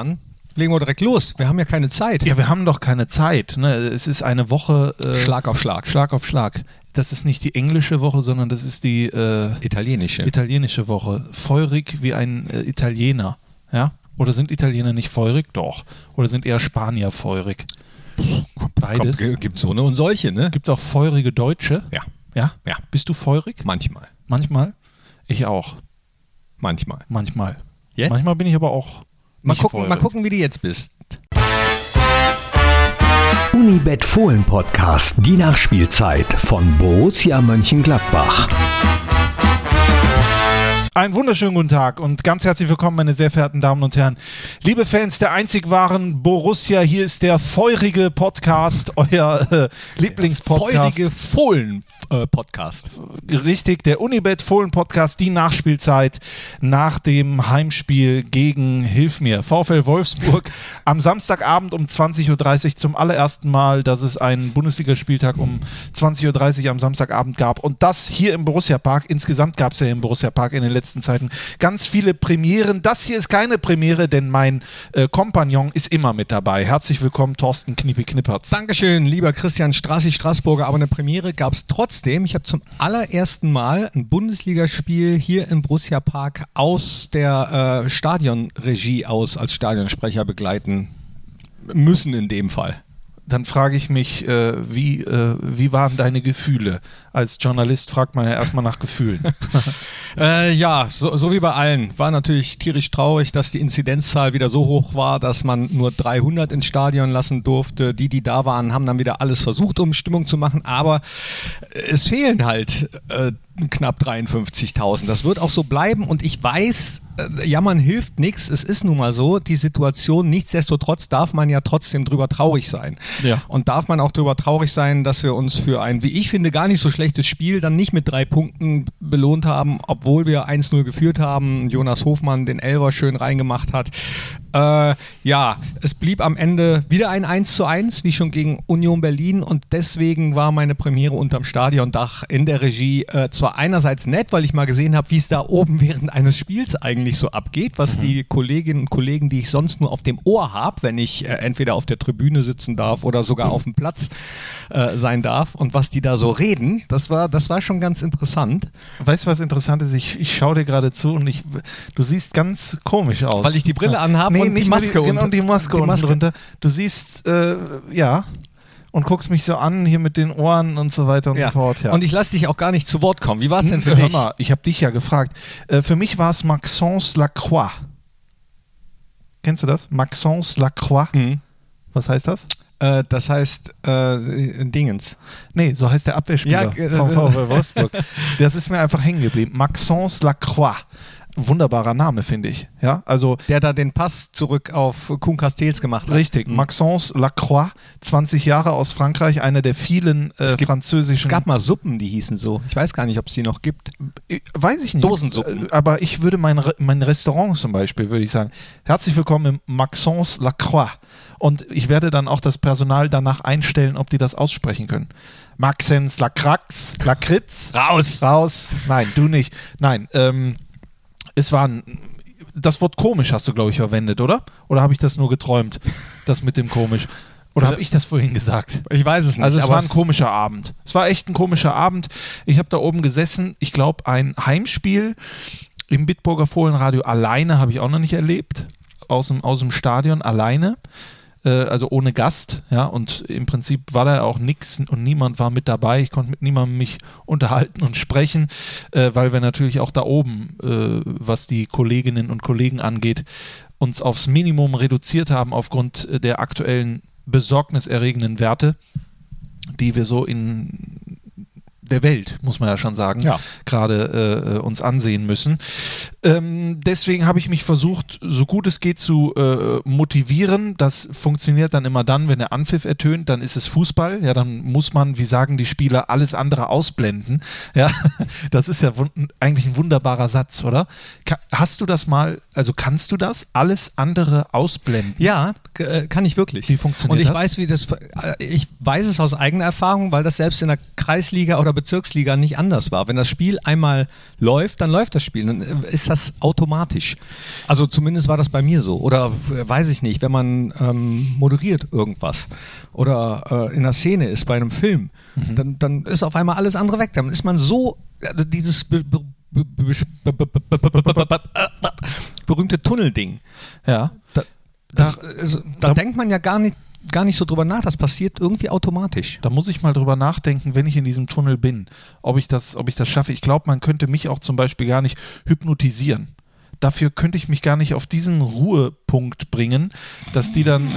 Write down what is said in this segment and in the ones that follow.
dann legen wir direkt los. Wir haben ja keine Zeit. Ja, wir haben doch keine Zeit. Ne? Es ist eine Woche. Äh, Schlag auf Schlag. Schlag auf Schlag. Das ist nicht die englische Woche, sondern das ist die äh, italienische. italienische Woche. Feurig wie ein äh, Italiener. Ja? Oder sind Italiener nicht feurig? Doch. Oder sind eher Spanier feurig? Beides. Gibt so eine und solche, ne? Gibt es auch feurige Deutsche? Ja. Ja? Ja. Bist du feurig? Manchmal. Manchmal? Ich auch. Manchmal. Manchmal. Jetzt? Manchmal bin ich aber auch. Mal gucken, mal gucken, wie du jetzt bist. Unibet Fohlen Podcast, die Nachspielzeit von Borussia Mönchengladbach. Einen wunderschönen guten Tag und ganz herzlich willkommen, meine sehr verehrten Damen und Herren. Liebe Fans der einzig wahren Borussia, hier ist der feurige Podcast, euer äh, Lieblingspodcast. Feurige Fohlen-Podcast. Äh, Richtig, der Unibet Fohlen-Podcast, die Nachspielzeit nach dem Heimspiel gegen, hilf mir, VfL Wolfsburg am Samstagabend um 20.30 Uhr zum allerersten Mal, dass es einen Bundesligaspieltag um 20.30 Uhr am Samstagabend gab und das hier im Borussia Park. Insgesamt gab es ja im Borussia Park in den letzten letzten Zeiten ganz viele Premieren. Das hier ist keine Premiere, denn mein äh, Kompagnon ist immer mit dabei. Herzlich willkommen, Thorsten Kniepi Knippertz. Dankeschön, lieber Christian Strassi Straßburger. Aber eine Premiere gab es trotzdem. Ich habe zum allerersten Mal ein Bundesligaspiel hier im Borussia Park aus der äh, Stadionregie aus als Stadionsprecher begleiten müssen in dem Fall dann frage ich mich, äh, wie, äh, wie waren deine Gefühle? Als Journalist fragt man ja erstmal nach Gefühlen. äh, ja, so, so, wie bei allen. War natürlich tierisch traurig, dass die Inzidenzzahl wieder so hoch war, dass man nur 300 ins Stadion lassen durfte. Die, die da waren, haben dann wieder alles versucht, um Stimmung zu machen. Aber es fehlen halt äh, knapp 53.000. Das wird auch so bleiben. Und ich weiß, äh, jammern hilft nichts. Es ist nun mal so, die Situation. Nichtsdestotrotz darf man ja trotzdem drüber traurig sein. Ja. Und darf man auch drüber traurig sein, dass wir uns für ein, wie ich finde, gar nicht so schlechtes Spiel dann nicht mit drei Punkten belohnt haben, obwohl wir 1-0 geführt haben. Jonas Hofmann den Elver schön reingemacht hat. Äh, ja, es blieb am Ende wieder ein 1 zu 1, wie schon gegen Union Berlin und deswegen war meine Premiere unterm Stadiondach in der Regie äh, zwar einerseits nett, weil ich mal gesehen habe, wie es da oben während eines Spiels eigentlich so abgeht, was mhm. die Kolleginnen und Kollegen, die ich sonst nur auf dem Ohr habe, wenn ich äh, entweder auf der Tribüne sitzen darf oder sogar auf dem Platz äh, sein darf und was die da so reden, das war, das war schon ganz interessant. Weißt du, was interessant ist? Ich, ich schaue dir gerade zu und ich, du siehst ganz komisch aus. Weil ich die Brille anhabe nee, und die Maske, die, genau, die Maske, die Maske. drunter. Du siehst, äh, ja, und guckst mich so an hier mit den Ohren und so weiter und ja. so fort. Ja. Und ich lasse dich auch gar nicht zu Wort kommen. Wie war es denn für Hör dich? Mal, ich habe dich ja gefragt. Äh, für mich war es Maxence Lacroix. Kennst du das? Maxence Lacroix. Mhm. Was heißt das? Äh, das heißt äh, Dingens. Nee, so heißt der Abwehrspieler ja, vom VfL Wolfsburg. das ist mir einfach hängen geblieben. Maxence Lacroix wunderbarer Name, finde ich. Ja, also der da den Pass zurück auf Kuhn Castells gemacht hat. Richtig, mhm. Maxence Lacroix, 20 Jahre aus Frankreich, einer der vielen äh, gibt, französischen. Es gab mal Suppen, die hießen so. Ich weiß gar nicht, ob es die noch gibt. Äh, weiß ich nicht. Dosensuppen. Äh, aber ich würde mein, mein Restaurant zum Beispiel, würde ich sagen, herzlich willkommen im Maxence Lacroix. Und ich werde dann auch das Personal danach einstellen, ob die das aussprechen können. Maxence Lacrax, Lacritz. Raus! Raus! Nein, du nicht. Nein, ähm, es war ein, das Wort komisch hast du, glaube ich, verwendet, oder? Oder habe ich das nur geträumt, das mit dem komisch? Oder habe ich das vorhin gesagt? Ich weiß es nicht. Also es war ein komischer Abend. Es war echt ein komischer Abend. Ich habe da oben gesessen. Ich glaube, ein Heimspiel im Bitburger Fohlenradio alleine habe ich auch noch nicht erlebt. Aus dem, aus dem Stadion alleine äh, also ohne Gast, ja, und im Prinzip war da auch nichts und niemand war mit dabei. Ich konnte mit niemandem mich unterhalten und sprechen, äh, weil wir natürlich auch da oben, äh, was die Kolleginnen und Kollegen angeht, uns aufs Minimum reduziert haben aufgrund der aktuellen besorgniserregenden Werte, die wir so in der Welt, muss man ja schon sagen, ja. gerade äh, uns ansehen müssen. Ähm, deswegen habe ich mich versucht, so gut es geht zu äh, motivieren. Das funktioniert dann immer dann, wenn der Anpfiff ertönt, dann ist es Fußball. Ja, dann muss man, wie sagen die Spieler, alles andere ausblenden. Ja, das ist ja eigentlich ein wunderbarer Satz, oder? Ka hast du das mal, also kannst du das, alles andere ausblenden? Ja, äh, kann ich wirklich. Wie funktioniert das? Und ich das? weiß, wie das, äh, ich weiß es aus eigener Erfahrung, weil das selbst in der Kreisliga oder Bezirksliga nicht anders war. Wenn das Spiel einmal läuft, dann läuft das Spiel. Dann äh, ist das automatisch. Also zumindest war das bei mir so. Oder äh, weiß ich nicht, wenn man ähm, moderiert irgendwas oder äh, in der Szene ist bei einem Film, mhm. dann, dann ist auf einmal alles andere weg. Dann ist man so, also dieses berühmte Tunnelding. Ja. Da, das, also, da, da denkt man ja gar nicht gar nicht so drüber nach. Das passiert irgendwie automatisch. Da muss ich mal drüber nachdenken, wenn ich in diesem Tunnel bin, ob ich das, ob ich das schaffe. Ich glaube, man könnte mich auch zum Beispiel gar nicht hypnotisieren dafür könnte ich mich gar nicht auf diesen Ruhepunkt bringen, dass die dann,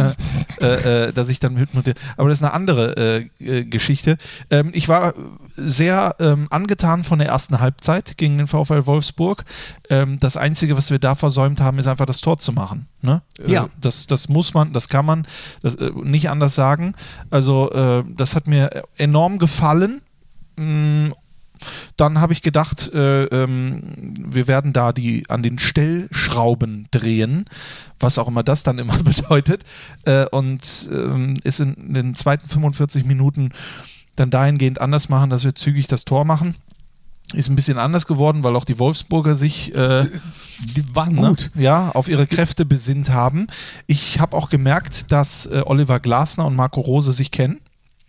äh, äh, dass ich dann hypnotisiere. Aber das ist eine andere äh, äh, Geschichte. Ähm, ich war sehr ähm, angetan von der ersten Halbzeit gegen den VfL Wolfsburg. Ähm, das Einzige, was wir da versäumt haben, ist einfach das Tor zu machen. Ne? Äh, ja. Das, das muss man, das kann man das, äh, nicht anders sagen. Also das hat mir enorm gefallen. Dann habe ich gedacht, äh, ähm, wir werden da die an den Stellschrauben drehen, was auch immer das dann immer bedeutet. Äh, und ähm, ist in, in den zweiten 45 Minuten dann dahingehend anders machen, dass wir zügig das Tor machen. Ist ein bisschen anders geworden, weil auch die Wolfsburger sich äh, die waren ne, gut. ja, auf ihre Kräfte besinnt haben. Ich habe auch gemerkt, dass äh, Oliver Glasner und Marco Rose sich kennen.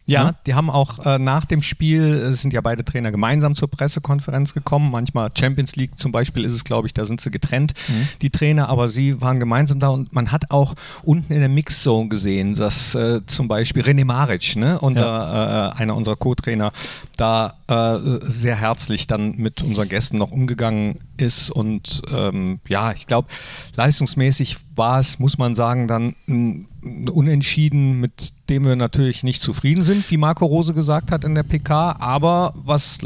Ja, ne? die haben auch äh, nach dem Spiel, äh, sind ja beide Trainer gemeinsam zur Pressekonferenz gekommen. Manchmal Champions League zum Beispiel ist es, glaube ich, da sind sie getrennt, mhm. die Trainer, aber sie waren gemeinsam da und man hat auch unten in der Mixzone gesehen, dass äh, zum Beispiel René Maric, ne, unser, ja. Äh, einer unserer Co-Trainer, da äh, sehr herzlich dann mit unseren Gästen noch umgegangen ist und ähm, ja, ich glaube, leistungsmäßig war es, muss man sagen, dann ein Unentschieden, mit dem wir natürlich nicht zufrieden sind, wie Marco Rose gesagt hat in der PK, aber was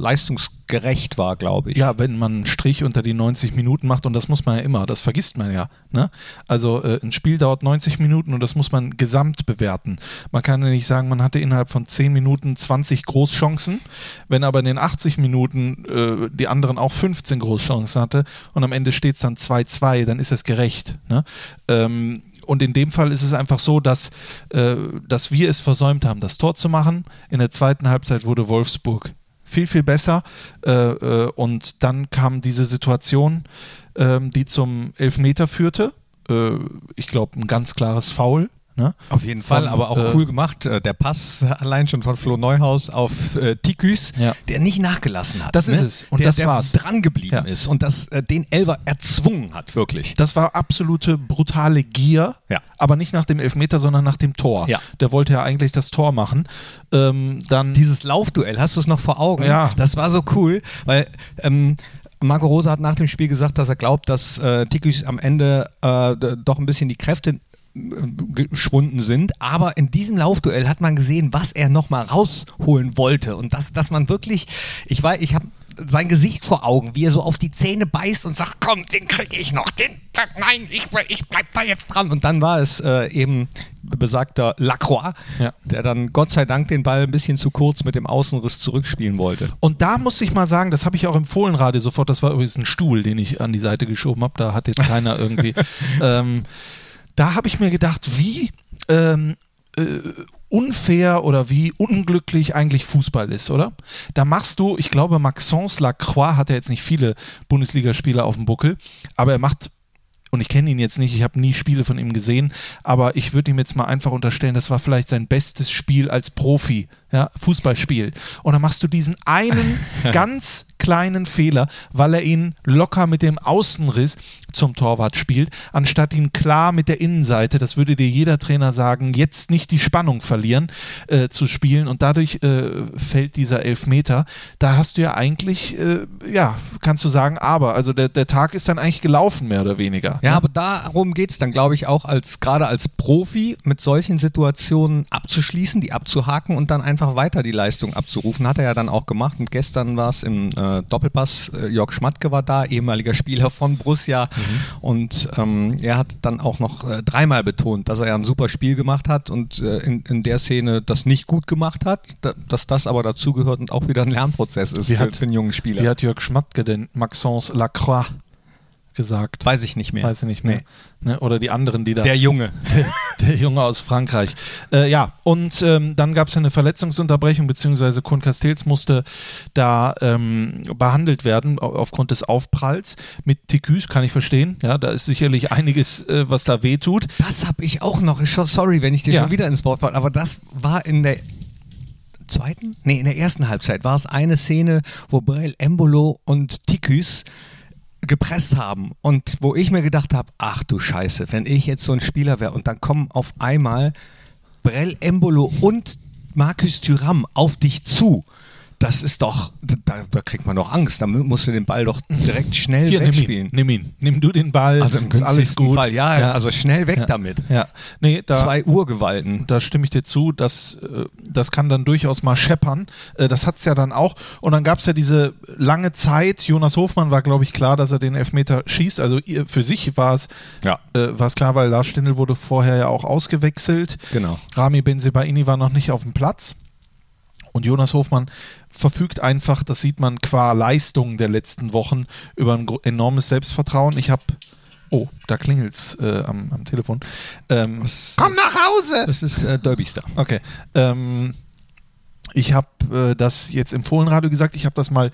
leistungsgerecht war, glaube ich. Ja, wenn man einen Strich unter die 90 Minuten macht, und das muss man ja immer, das vergisst man ja. Ne? Also äh, ein Spiel dauert 90 Minuten und das muss man gesamt bewerten. Man kann ja nicht sagen, man hatte innerhalb von 10 Minuten 20 Großchancen, wenn aber in den 80 Minuten äh, die anderen auch 15 Großchancen hatte und am Ende steht es dann 2-2, dann ist es gerecht. Ne? Ähm, und in dem Fall ist es einfach so, dass, äh, dass wir es versäumt haben, das Tor zu machen. In der zweiten Halbzeit wurde Wolfsburg viel, viel besser. Äh, äh, und dann kam diese Situation, ähm, die zum Elfmeter führte. Äh, ich glaube, ein ganz klares Foul Ne? Auf jeden Fall, aber auch äh, cool gemacht. Äh, der Pass allein schon von Flo Neuhaus auf äh, Tiküs, ja. der nicht nachgelassen hat. Das ne? ist es. Und der, das der war's. dran geblieben ja. ist und das äh, den Elver erzwungen hat, wirklich. Das war absolute brutale Gier, ja. aber nicht nach dem Elfmeter, sondern nach dem Tor. Ja. Der wollte ja eigentlich das Tor machen. Ähm, dann Dieses Laufduell, hast du es noch vor Augen? Ja. Das war so cool, weil ähm, Marco Rose hat nach dem Spiel gesagt, dass er glaubt, dass äh, Tiküs am Ende äh, doch ein bisschen die Kräfte geschwunden sind. Aber in diesem Laufduell hat man gesehen, was er nochmal rausholen wollte. Und dass, dass man wirklich, ich weiß, ich habe sein Gesicht vor Augen, wie er so auf die Zähne beißt und sagt, komm, den kriege ich noch, den, nein, ich, ich bleib da jetzt dran. Und dann war es äh, eben besagter Lacroix, ja. der dann Gott sei Dank den Ball ein bisschen zu kurz mit dem Außenriss zurückspielen wollte. Und da muss ich mal sagen, das habe ich auch im Fohlenradio sofort, das war übrigens ein Stuhl, den ich an die Seite geschoben habe, da hat jetzt keiner irgendwie... ähm, da habe ich mir gedacht, wie ähm, äh, unfair oder wie unglücklich eigentlich Fußball ist, oder? Da machst du, ich glaube, Maxence Lacroix hat ja jetzt nicht viele Bundesligaspieler auf dem Buckel, aber er macht und ich kenne ihn jetzt nicht, ich habe nie Spiele von ihm gesehen, aber ich würde ihm jetzt mal einfach unterstellen, das war vielleicht sein bestes Spiel als Profi, ja, Fußballspiel. Und dann machst du diesen einen ganz kleinen Fehler, weil er ihn locker mit dem Außenriss zum Torwart spielt, anstatt ihn klar mit der Innenseite, das würde dir jeder Trainer sagen, jetzt nicht die Spannung verlieren, äh, zu spielen und dadurch äh, fällt dieser Elfmeter. Da hast du ja eigentlich, äh, ja, kannst du sagen, aber, also der, der Tag ist dann eigentlich gelaufen, mehr oder weniger. Ja, ne? aber darum geht es dann, glaube ich, auch als gerade als Profi mit solchen Situationen abzuschließen, die abzuhaken und dann einfach weiter die Leistung abzurufen. Hat er ja dann auch gemacht und gestern war es im äh, Doppelpass, Jörg Schmatke war da, ehemaliger Spieler von Borussia. Mhm. Und ähm, er hat dann auch noch äh, dreimal betont, dass er ja ein super Spiel gemacht hat und äh, in, in der Szene das nicht gut gemacht hat, da, dass das aber dazugehört und auch wieder ein Lernprozess ist wie für, hat, für einen jungen Spieler. Wie hat Jörg Schmatke denn Maxence Lacroix gesagt. Weiß ich nicht mehr. Weiß ich nicht mehr. Ne? Oder die anderen, die da. Der Junge. der Junge aus Frankreich. Äh, ja, und ähm, dann gab es eine Verletzungsunterbrechung, beziehungsweise Kun Castells musste da ähm, behandelt werden au- aufgrund des Aufpralls. Mit Ticus kann ich verstehen. Ja, da ist sicherlich einiges, äh, was da wehtut. Das habe ich auch noch. Ich- Sorry, wenn ich dir Ja. schon wieder ins Wort falle, aber das war in der zweiten? Nee, in der ersten Halbzeit war es eine Szene, wo Brel Embolo und Tikus gepresst haben und wo ich mir gedacht habe, ach du Scheiße, wenn ich jetzt so ein Spieler wäre und dann kommen auf einmal Brel Embolo und Markus Thüram auf dich zu. Das ist doch, da, da kriegt man doch Angst. Da musst du den Ball doch direkt schnell Hier, nimm ihn, wegspielen. nimm ihn. Nimm du den Ball. Also im günstigsten gut. Fall, ja, also schnell weg damit. Ja, nee, da, Zwei Urgewalten. da stimme ich dir zu, dass, äh, das kann dann durchaus mal scheppern. Äh, Das hat es ja dann auch. Und dann gab es ja diese lange Zeit. Jonas Hofmann war, glaube ich, klar, dass er den Elfmeter schießt. Also für sich war es, Ja. äh, klar, weil Lars Stindl wurde vorher ja auch ausgewechselt. Genau. Rami Benzebaini war noch nicht auf dem Platz. Und Jonas Hofmann verfügt einfach, das sieht man qua Leistung der letzten Wochen, über ein enormes Selbstvertrauen. Ich habe, oh, da klingelt's äh, am, am Telefon. Ähm, komm nach Hause! Das ist äh, Derbystar. Okay. Ähm, ich habe äh, das jetzt im Fohlenradio gesagt. Ich habe das mal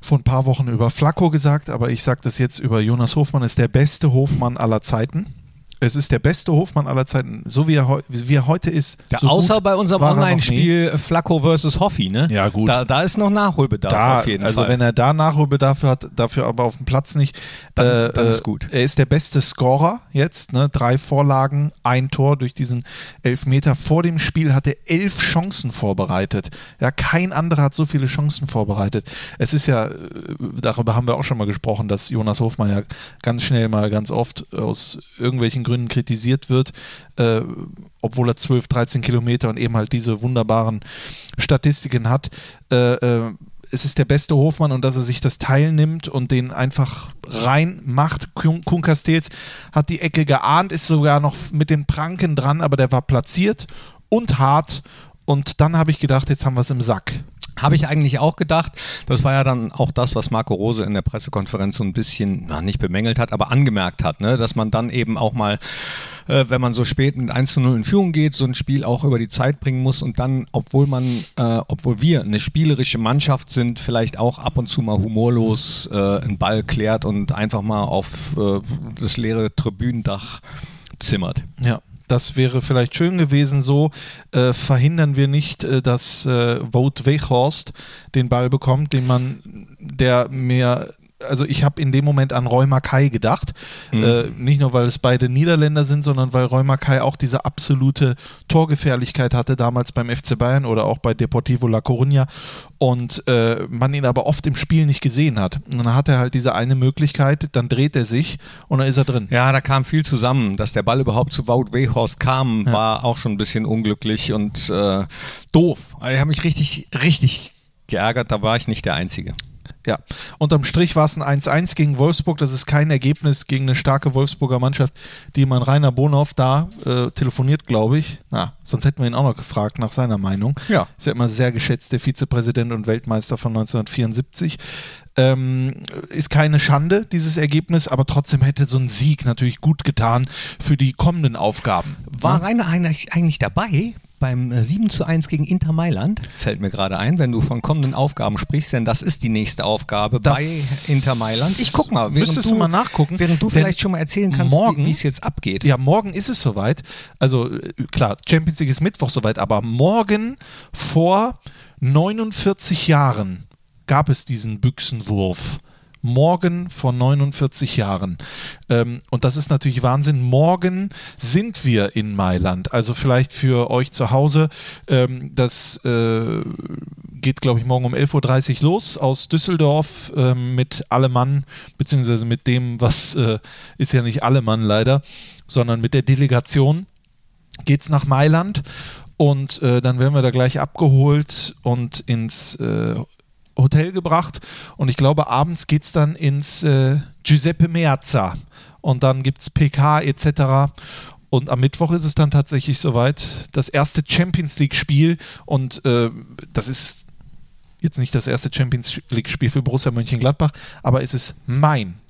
vor ein paar Wochen über Flacco gesagt, aber ich sage das jetzt über Jonas Hofmann. Ist der beste Hofmann aller Zeiten. Es ist der beste Hofmann aller Zeiten, so wie er, wie er heute ist. Ja, so außer bei unserem er. Online-Spiel Flacco versus Hoffi, ne? Ja, gut. Da, da ist noch Nachholbedarf Da, auf jeden also Fall. wenn er da Nachholbedarf hat, dafür aber auf dem Platz nicht, Dann- äh, dann ist äh, gut. Er ist der beste Scorer jetzt, ne? drei Vorlagen, ein Tor durch diesen Elfmeter. Vor dem Spiel hat er elf Chancen vorbereitet. Ja, kein anderer hat so viele Chancen vorbereitet. Es ist ja, äh, darüber haben wir auch schon mal gesprochen, dass Jonas Hofmann ja ganz schnell mal ganz oft aus irgendwelchen Gründen kritisiert wird, äh, obwohl er 12, 13 Kilometer und eben halt diese wunderbaren Statistiken hat. Äh, äh, es ist der beste Hofmann und dass er sich das teilnimmt und den einfach reinmacht. Kuhn Kuhn Castells hat die Ecke geahnt, ist sogar noch mit den Pranken dran, aber der war platziert und hart. Und dann habe ich gedacht, jetzt haben wir es im Sack. Habe ich eigentlich auch gedacht. Das war ja dann auch das, was Marco Rose in der Pressekonferenz so ein bisschen, na, nicht bemängelt hat, aber angemerkt hat, ne? dass man dann eben auch mal, äh, wenn man so spät mit 1 zu 0 in Führung geht, so ein Spiel auch über die Zeit bringen muss und dann, obwohl man, äh, obwohl wir eine spielerische Mannschaft sind, vielleicht auch ab und zu mal humorlos äh, einen Ball klärt und einfach mal auf äh, das leere Tribünendach zimmert. Ja. Das wäre vielleicht schön gewesen. So äh, verhindern wir nicht, äh, dass äh, Wout Weghorst den Ball bekommt, den man, der mehr also ich habe in dem Moment an Roy Mackay gedacht. Mhm. Äh, nicht nur, weil es beide Niederländer sind, sondern weil Roy Mackay auch diese absolute Torgefährlichkeit hatte, damals beim FC Bayern oder auch bei Deportivo La Coruña. Und äh, man ihn aber oft im Spiel nicht gesehen hat. Und dann hat er halt diese eine Möglichkeit, dann dreht er sich und dann ist er drin. Ja, da kam viel zusammen. Dass der Ball überhaupt zu Wout Weghorst kam, war auch schon ein bisschen unglücklich und äh, doof. Ich habe mich richtig, richtig geärgert. Da war ich nicht der Einzige. Ja, unterm Strich war es ein 1-1 gegen Wolfsburg. Das ist kein Ergebnis gegen eine starke Wolfsburger Mannschaft, die man Rainer Bonhoff da äh, telefoniert, glaube ich. Na, sonst hätten wir ihn auch noch gefragt nach seiner Meinung. Ja. Ist ja immer sehr geschätzt, der Vizepräsident und Weltmeister von 1974. Ähm, ist keine Schande, dieses Ergebnis, aber trotzdem hätte so ein Sieg natürlich gut getan für die kommenden Aufgaben. War Rainer eigentlich, eigentlich dabei beim äh, 7 zu 1 gegen Inter Mailand? Fällt mir gerade ein, wenn du von kommenden Aufgaben sprichst, denn das ist die nächste Aufgabe Das bei Inter Mailand. Ich guck mal, während Müsstest du mal nachgucken, Während du vielleicht schon mal erzählen kannst, morgen- wie wie es jetzt abgeht. Ja, morgen ist es soweit. Also äh, klar, Champions League ist Mittwoch soweit, aber morgen vor 49 Jahren gab es diesen Büchsenwurf. Morgen vor 49 Jahren. Ähm, und das ist natürlich Wahnsinn. Morgen sind wir in Mailand. Also vielleicht für euch zu Hause. Ähm, das äh, geht, glaube ich, morgen um 11.30 Uhr los aus Düsseldorf ähm, mit Allemann, beziehungsweise mit dem, was äh, ist ja nicht Allemann leider, sondern mit der Delegation geht's nach Mailand und äh, dann werden wir da gleich abgeholt und ins äh, Hotel gebracht und ich glaube abends geht's dann ins äh, Giuseppe Meazza und dann gibt's PK etc. Und am Mittwoch ist es dann tatsächlich soweit, das erste Champions League Spiel und äh, das ist jetzt nicht das erste Champions League Spiel für Borussia Mönchengladbach, aber es ist mein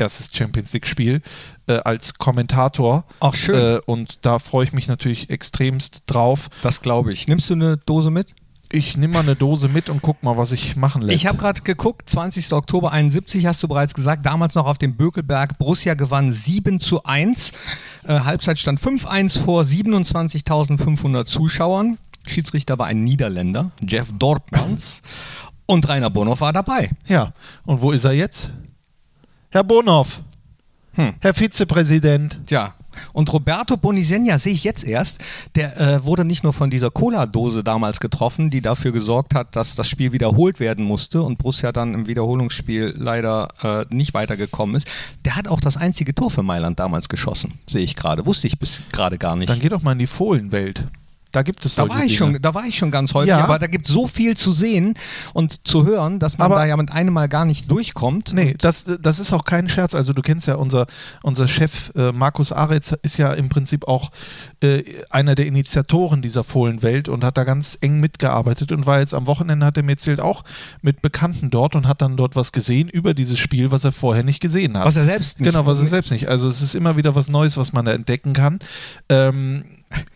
erstes Champions League-Spiel äh, als Kommentator. Ach, schön. Äh, und da freue ich mich natürlich extremst drauf. Das glaube ich. Nimmst du eine Dose mit? Ich nehme mal eine Dose mit und guck mal, was ich machen lässt. Ich habe gerade geguckt, 20. Oktober 71 hast du bereits gesagt, damals noch auf dem Bökelberg. Borussia gewann 7 zu 1. Äh, Halbzeitstand 5-1 vor 27.500 Zuschauern. Schiedsrichter war ein Niederländer, Jeff Dortmans. Und Rainer Bonhoff war dabei. Ja, und wo ist er jetzt? Herr Bonhoff, Hm. Herr Vizepräsident. Tja. Und Roberto Bonisegna sehe ich jetzt erst, der äh, wurde nicht nur von dieser Cola-Dose damals getroffen, die dafür gesorgt hat, dass das Spiel wiederholt werden musste und Borussia dann im Wiederholungsspiel leider äh, nicht weitergekommen ist. Der hat auch das einzige Tor für Mailand damals geschossen, sehe ich gerade. Wusste ich bis gerade gar nicht. Dann geh doch mal in die Fohlenwelt. Da gibt es Da war, ich Dinge. schon, da war ich schon ganz häufig, Ja. aber da gibt es so viel zu sehen und zu hören, dass man Aber- da ja mit einem Mal gar nicht durchkommt. Nee, das, das ist auch kein Scherz. Also du kennst ja unser, unser Chef äh, Markus Aretz ist ja im Prinzip auch äh, einer der Initiatoren dieser Fohlenwelt und hat da ganz eng mitgearbeitet und war jetzt am Wochenende, hat er mir erzählt, auch mit Bekannten dort und hat dann dort was gesehen über dieses Spiel, was er vorher nicht gesehen hat. Was er selbst nicht- Genau, was er selbst nicht. Also es ist immer wieder was Neues, was man da entdecken kann. Ähm,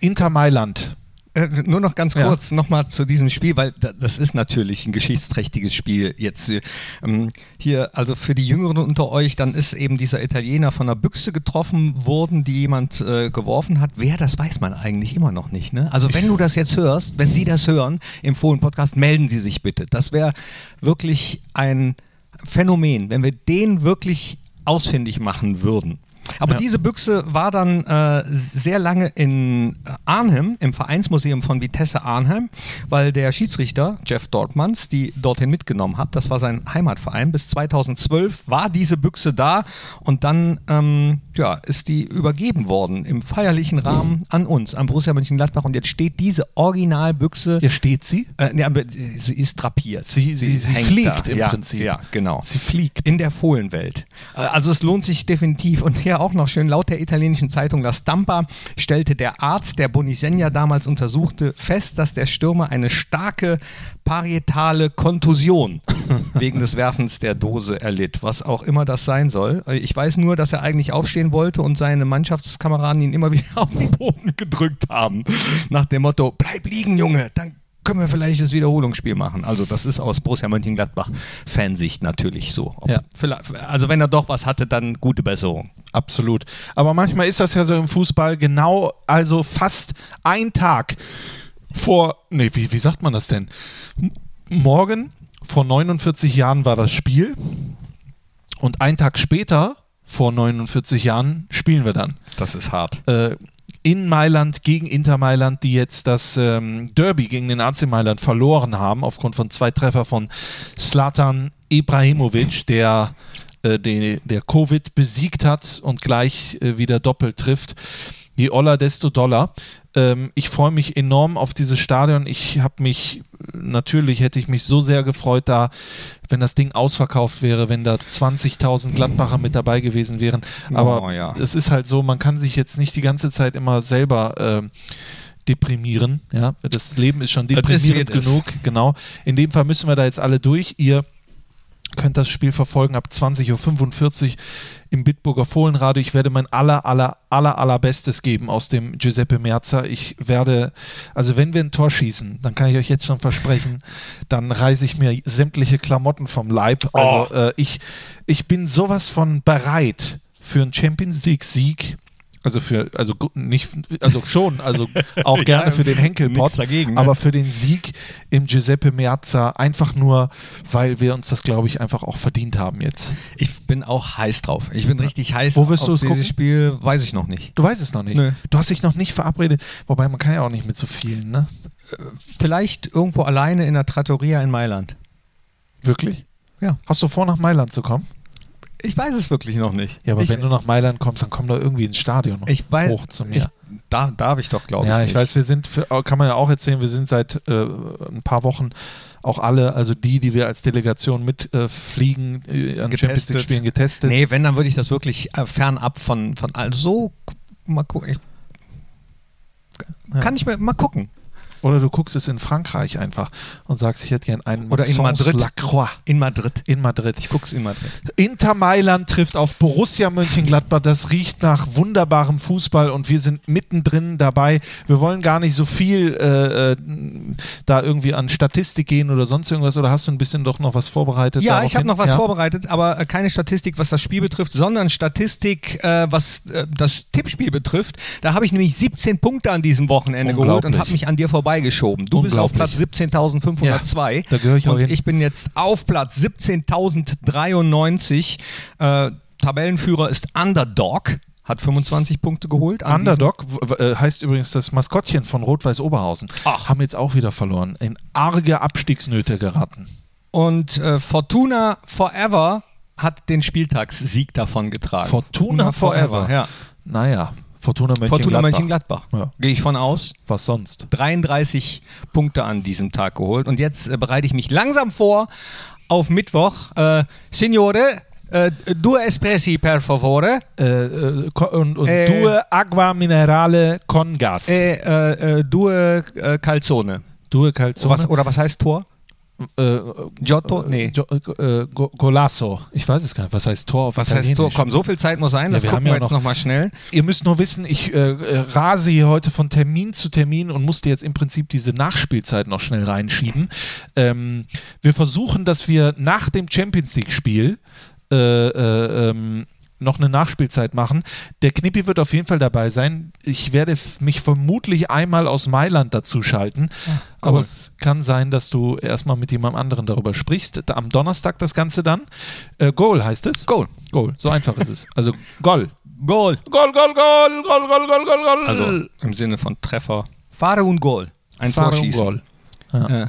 Inter Mailand. Äh, nur noch ganz Ja. kurz nochmal zu diesem Spiel, weil da, das ist natürlich ein geschichtsträchtiges Spiel jetzt. äh, Ähm, hier, also für die Jüngeren unter euch, dann ist eben dieser Italiener von einer Büchse getroffen worden, die jemand äh, geworfen hat. Wer, das weiß man eigentlich immer noch nicht. Ne? Also wenn du das jetzt hörst, wenn Sie das hören im Fohlen-Podcast, melden Sie sich bitte. Das wäre wirklich ein Phänomen, wenn wir den wirklich ausfindig machen würden. Aber Ja. diese Büchse war dann äh, sehr lange in Arnhem, im Vereinsmuseum von Vitesse Arnhem, weil der Schiedsrichter Jeff Dortmans die dorthin mitgenommen hat. Das war sein Heimatverein. Bis 2012 war diese Büchse da und dann ähm, ja, ist die übergeben worden im feierlichen Rahmen an uns, an Borussia Mönchengladbach. Und jetzt steht diese Originalbüchse. Hier steht sie. Äh, aber sie ist drapiert. Sie, sie, sie hängt fliegt da. im ja, Prinzip. Ja, genau. Sie fliegt. In der Fohlenwelt. Äh, Also es lohnt sich definitiv. Und hier auch noch schön, laut der italienischen Zeitung La Stampa stellte der Arzt, der Bonisegna damals untersuchte, fest, dass der Stürmer eine starke parietale Kontusion wegen des Werfens der Dose erlitt, was auch immer das sein soll. Ich weiß nur, dass er eigentlich aufstehen wollte und seine Mannschaftskameraden ihn immer wieder auf den Boden gedrückt haben. Nach dem Motto, bleib liegen, Junge, dann können wir vielleicht das Wiederholungsspiel machen. Also das ist aus Borussia Mönchengladbach Fansicht natürlich so. Ob Ja. also wenn er doch was hatte, dann gute Besserung. Absolut. Aber manchmal ist das ja so im Fußball genau, also fast ein Tag vor, nee, wie, wie sagt man das denn? M- Morgen vor 49 Jahren war das Spiel und ein Tag später, vor 49 Jahren, spielen wir dann. Das ist hart. Äh, in Mailand gegen Inter Mailand, die jetzt das ähm, Derby gegen den AC Mailand verloren haben, aufgrund von zwei Treffer von Slatan Ibrahimovic, der äh, den, der Covid besiegt hat und gleich äh, wieder doppelt trifft. Je Oller, desto doller. Ähm, ich freue mich enorm auf dieses Stadion. Ich habe mich, natürlich hätte ich mich so sehr gefreut, da, wenn das Ding ausverkauft wäre, wenn da 20.000 Gladbacher mit dabei gewesen wären. Aber Oh, ja. es ist halt so, man kann sich jetzt nicht die ganze Zeit immer selber ähm, deprimieren. Ja? Das Leben ist schon deprimierend ist. genug. Genau. In dem Fall müssen wir da jetzt alle durch. Ihr könnt das Spiel verfolgen ab 20.45 Uhr im Bitburger Fohlenradio. Ich werde mein aller, aller, aller, allerbestes geben aus dem Giuseppe Merzer. Ich werde, also wenn wir ein Tor schießen, dann kann ich euch jetzt schon versprechen, dann reiße ich mir sämtliche Klamotten vom Leib. Also äh, ich, ich bin sowas von bereit für einen Champions League Sieg. Also für, also nicht, also schon, also auch Ja, gerne für den Henkelpott, nichts dagegen, ne? aber für den Sieg im Giuseppe Meazza einfach nur, weil wir uns das, glaube ich, einfach auch verdient haben jetzt. Ich bin auch heiß drauf. Ich bin richtig heiß Wo wirst du es dieses gucken? Spiel, weiß ich noch nicht. Du weißt es noch nicht. Nö. Du hast dich noch nicht verabredet, wobei man kann ja auch nicht mit so vielen, ne? Vielleicht irgendwo alleine in der Trattoria in Mailand. Wirklich? Ja. Hast du vor, nach Mailand zu kommen? Ich weiß es wirklich noch nicht. Ja, aber ich, wenn du nach Mailand kommst, dann komm doch irgendwie ins Stadion ich weiß, hoch zu mir. Ich, da darf ich doch, glaube ja, ich. ich nicht. weiß, wir sind, für, kann man ja auch erzählen, wir sind seit äh, ein paar Wochen auch alle, also die, die wir als Delegation mitfliegen, äh, äh, an Champions League Spielen getestet. Nee, wenn, dann würde ich das wirklich äh, fernab von, von all so. Mal gucken. Ich, Ja. Kann ich mir mal gucken. Oder du guckst es in Frankreich einfach und sagst, ich hätte gern einen Oder in Madrid. Lacroix In Madrid. in Madrid. Ich guck's in Madrid. Inter Mailand trifft auf Borussia Mönchengladbach. Das riecht nach wunderbarem Fußball und wir sind mittendrin dabei. Wir wollen gar nicht so viel äh, äh, da irgendwie an Statistik gehen oder sonst irgendwas. Oder hast du ein bisschen doch noch was vorbereitet? Ja, ich habe noch was ja? vorbereitet, aber äh, keine Statistik, was das Spiel betrifft, sondern Statistik, äh, was äh, das Tippspiel betrifft. Da habe ich nämlich 17 Punkte an diesem Wochenende geholt und habe mich an dir vorbeigeschoben. Du bist auf Platz Unglaublich. 17.502. Ja, da gehöre ich auch Und hin. ich bin jetzt auf Platz 17.093. Äh, Tabellenführer ist Underdog, hat 25 Punkte geholt. Underdog äh, heißt übrigens das Maskottchen von Rot-Weiß Oberhausen. Ach. Haben jetzt auch wieder verloren. In arge Abstiegsnöte geraten. Und äh, Fortuna Forever hat den Spieltagssieg davon getragen. Fortuna Forever. ja. Naja, Fortuna Mönchengladbach. Fortuna Mönchengladbach. Ja. Gehe ich von aus. Was sonst? 33 Punkte an diesem Tag geholt. Und jetzt äh, bereite ich mich langsam vor auf Mittwoch. Äh, Signore, äh, due espressi per favore. Äh, äh, und und Äh. Due Agua Minerale con Gas. Äh, äh, due calzone. Due Calzone. Was, oder was heißt Tor? Äh, Giotto? Nee. Gio- äh, Go- Golasso. Ich weiß es gar nicht. Was heißt Tor auf Was heißt Tor? Komm, so viel Zeit muss sein. Das wir gucken wir ja jetzt noch- nochmal schnell. Ihr müsst nur wissen, ich äh, äh, rase hier heute von Termin zu Termin und musste jetzt im Prinzip diese Nachspielzeit noch schnell reinschieben. Ähm, wir versuchen, dass wir nach dem Champions League-Spiel äh, äh, ähm, noch eine Nachspielzeit machen. Der Knippi wird auf jeden Fall dabei sein. Ich werde mich vermutlich einmal aus Mailand dazu schalten. Aber cool. es kann sein, dass du erstmal mit jemandem anderen darüber sprichst. Da- Am Donnerstag das Ganze dann. Äh, Goal heißt es? Goal. Goal. So einfach ist es. Also Goal. Goal. Goal, Goal, Goal, Goal, Goal, Goal, Goal, Goal. Also im Sinne von Treffer. Fahre und Goal. Ein Fahre Tor und schießen. Goal. Ja. Äh,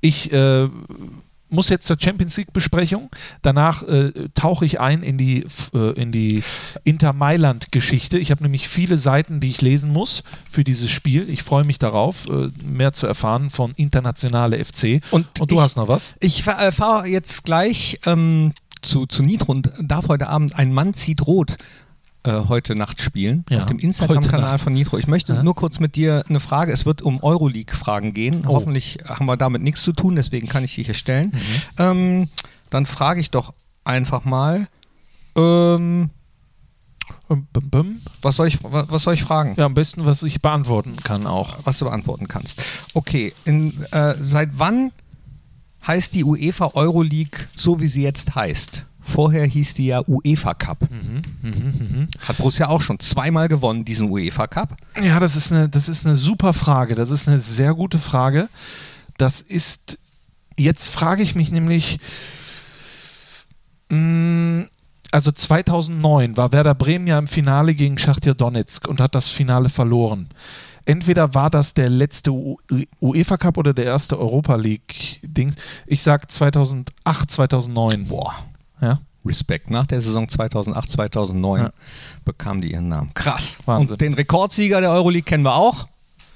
Ich äh, muss jetzt zur Champions League Besprechung. Danach äh, tauche ich ein in die, äh, in die Inter Mailand Geschichte. Ich habe nämlich viele Seiten, die ich lesen muss für dieses Spiel. Ich freue mich darauf, äh, mehr zu erfahren von Internationale FC. Und und du ich- hast noch was? Ich äh, fahre jetzt gleich ähm, zu, zu Nitro und darf heute Abend ein Mann zieht rot äh, heute Nacht spielen Ja, auf dem Instagram-Kanal von Nitro. Ich möchte Ja. nur kurz mit dir eine Frage. Es wird um Euroleague-Fragen gehen. Oh. Hoffentlich haben wir damit nichts zu tun, deswegen kann ich die hier stellen. Mhm. Ähm, dann frage ich doch einfach mal. Ähm, was, soll ich, was soll ich fragen? Ja, am besten, was ich beantworten kann auch. was du beantworten kannst. Okay, in, äh, seit wann heißt die UEFA Euroleague so, wie sie jetzt heißt? Vorher hieß die ja UEFA Cup. Mhm, Hat Borussia auch schon zweimal gewonnen, diesen UEFA Cup. Ja, das ist eine, das ist eine super Frage. Das ist eine sehr gute Frage. Das ist, jetzt frage ich mich nämlich, mh, also 2009 war Werder Bremen ja im Finale gegen Schachtja Donetsk und hat das Finale verloren. Entweder war das der letzte UEFA Cup oder der erste Europa League Dings. Ich sag 2008, 2009. Boah, Ja. Respekt. Nach der Saison 2008, 2009 Ja. bekam die ihren Namen. Krass. Wahnsinn. Und den Rekordsieger der Euroleague kennen wir auch.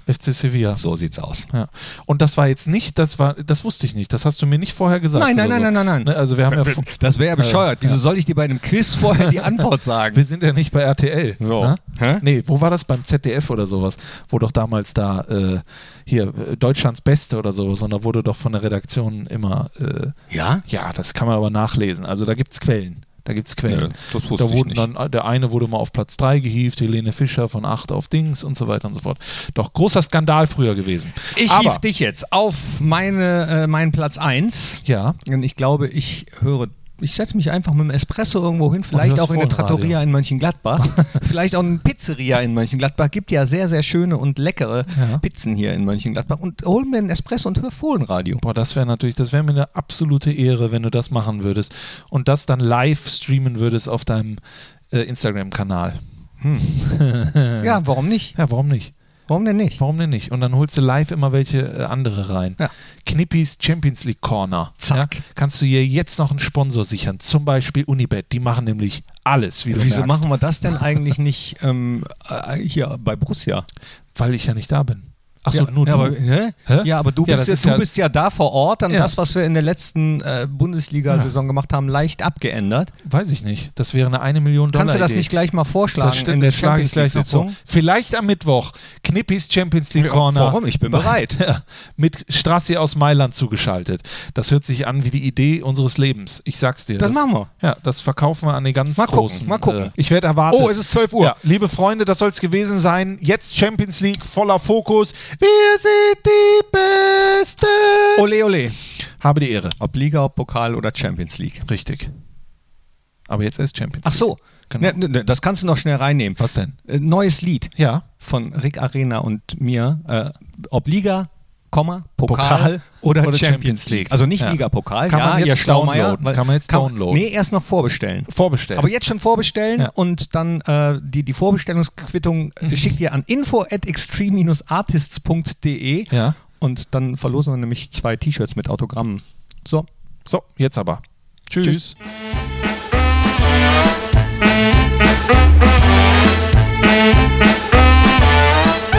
FC Sevilla. So sieht's aus. Ja. Und das war jetzt nicht, das war, das wusste ich nicht. Das hast du mir nicht vorher gesagt. Nein, nein, nein, so. nein, nein, nein. Ne, Also wir haben ja, vo- Das wäre ja bescheuert. Wieso ja. soll ich dir bei einem Quiz vorher die Antwort sagen? wir sind ja nicht bei RTL. So. Ne? Nee, wo war das? Beim ZDF oder sowas? Wo doch damals da äh, hier äh, Deutschlands Beste oder so, sondern wurde doch von der Redaktion immer, äh, ja? ja, das kann man aber nachlesen. Also da gibt es Quellen. Da gibt es Quellen. Wusste da ich wurden nicht. dann, äh, der eine wurde mal auf Platz 3 gehievt, Helene Fischer von 8 auf Dings und so weiter und so fort. Doch großer Skandal früher gewesen. Ich aber, hief dich jetzt auf meine, äh, meinen Platz 1. Ja, Und ich glaube, ich höre, ich setze mich einfach mit dem Espresso irgendwo hin, vielleicht auch in eine Fohlenradio. Trattoria in Mönchengladbach, vielleicht auch eine Pizzeria in Mönchengladbach. Gibt ja sehr, sehr schöne und leckere Ja. Pizzen hier in Mönchengladbach und hol mir einen Espresso und hör Fohlenradio. Boah, das wäre natürlich, das wäre mir eine absolute Ehre, wenn du das machen würdest und das dann live streamen würdest auf deinem äh, Instagram-Kanal. Ja, warum nicht? Ja, warum nicht? Warum denn nicht? Warum denn nicht? Und dann holst du live immer welche äh, andere rein. Ja. Knippis Champions League Corner. Zack. Ja, kannst du hier jetzt noch einen Sponsor sichern, zum Beispiel Unibet. Die machen nämlich alles, wie du Wieso merkst, machen wir das denn eigentlich nicht ähm, äh, hier bei Borussia? weil ich ja nicht da bin. Achso, ja, nur ja, du. Aber, hä? Hä? Ja, aber du, Ja, bist, das ja, du ja- bist ja da vor Ort, dann Ja. das, was wir in der letzten äh, Bundesliga-Saison gemacht haben, leicht abgeändert. Weiß ich nicht. Das wäre eine eine Million Dollar Kannst du das Idee. nicht gleich mal vorschlagen Das stimmt, in der das schlage ich gleich. League-Sitzung? Vielleicht am Mittwoch Knippis Champions League Ja, Corner. warum? Ich bin bereit. Ja, mit Strassi aus Mailand zugeschaltet. Das hört sich an wie die Idee unseres Lebens. Ich sag's dir. Das machen wir. Ja, das verkaufen wir an die ganz Mal gucken, großen. mal gucken. Äh, ich werde erwartet. Oh, es ist 12 Uhr. Ja, liebe Freunde, das soll's gewesen sein. Jetzt Champions League voller Fokus. Wir sind die Besten. Ole, ole. Habe die Ehre. Ob Liga, ob Pokal oder Champions League. Richtig. Aber jetzt erst Champions Ach League. so. Genau. Ne, ne, das kannst du noch schnell reinnehmen. Was denn? Äh, Neues Lied Ja. von Rick Arena und mir. Äh, ob Liga, Komma, Pokal, Pokal oder, oder Champions, Champions League. League. Also nicht Ja. Liga, Pokal. Kann ja, man jetzt ihr Schlaumeier. downloaden. Kann man jetzt downloaden. Nee, erst noch vorbestellen. Vorbestellen. Aber jetzt schon vorbestellen Ja. und dann äh, die, die Vorbestellungsquittung schickt ihr an info at extreme-artists.de Ja. und dann verlosen wir nämlich zwei T-Shirts mit Autogrammen. So. So, jetzt aber. Tschüss. Tschüss.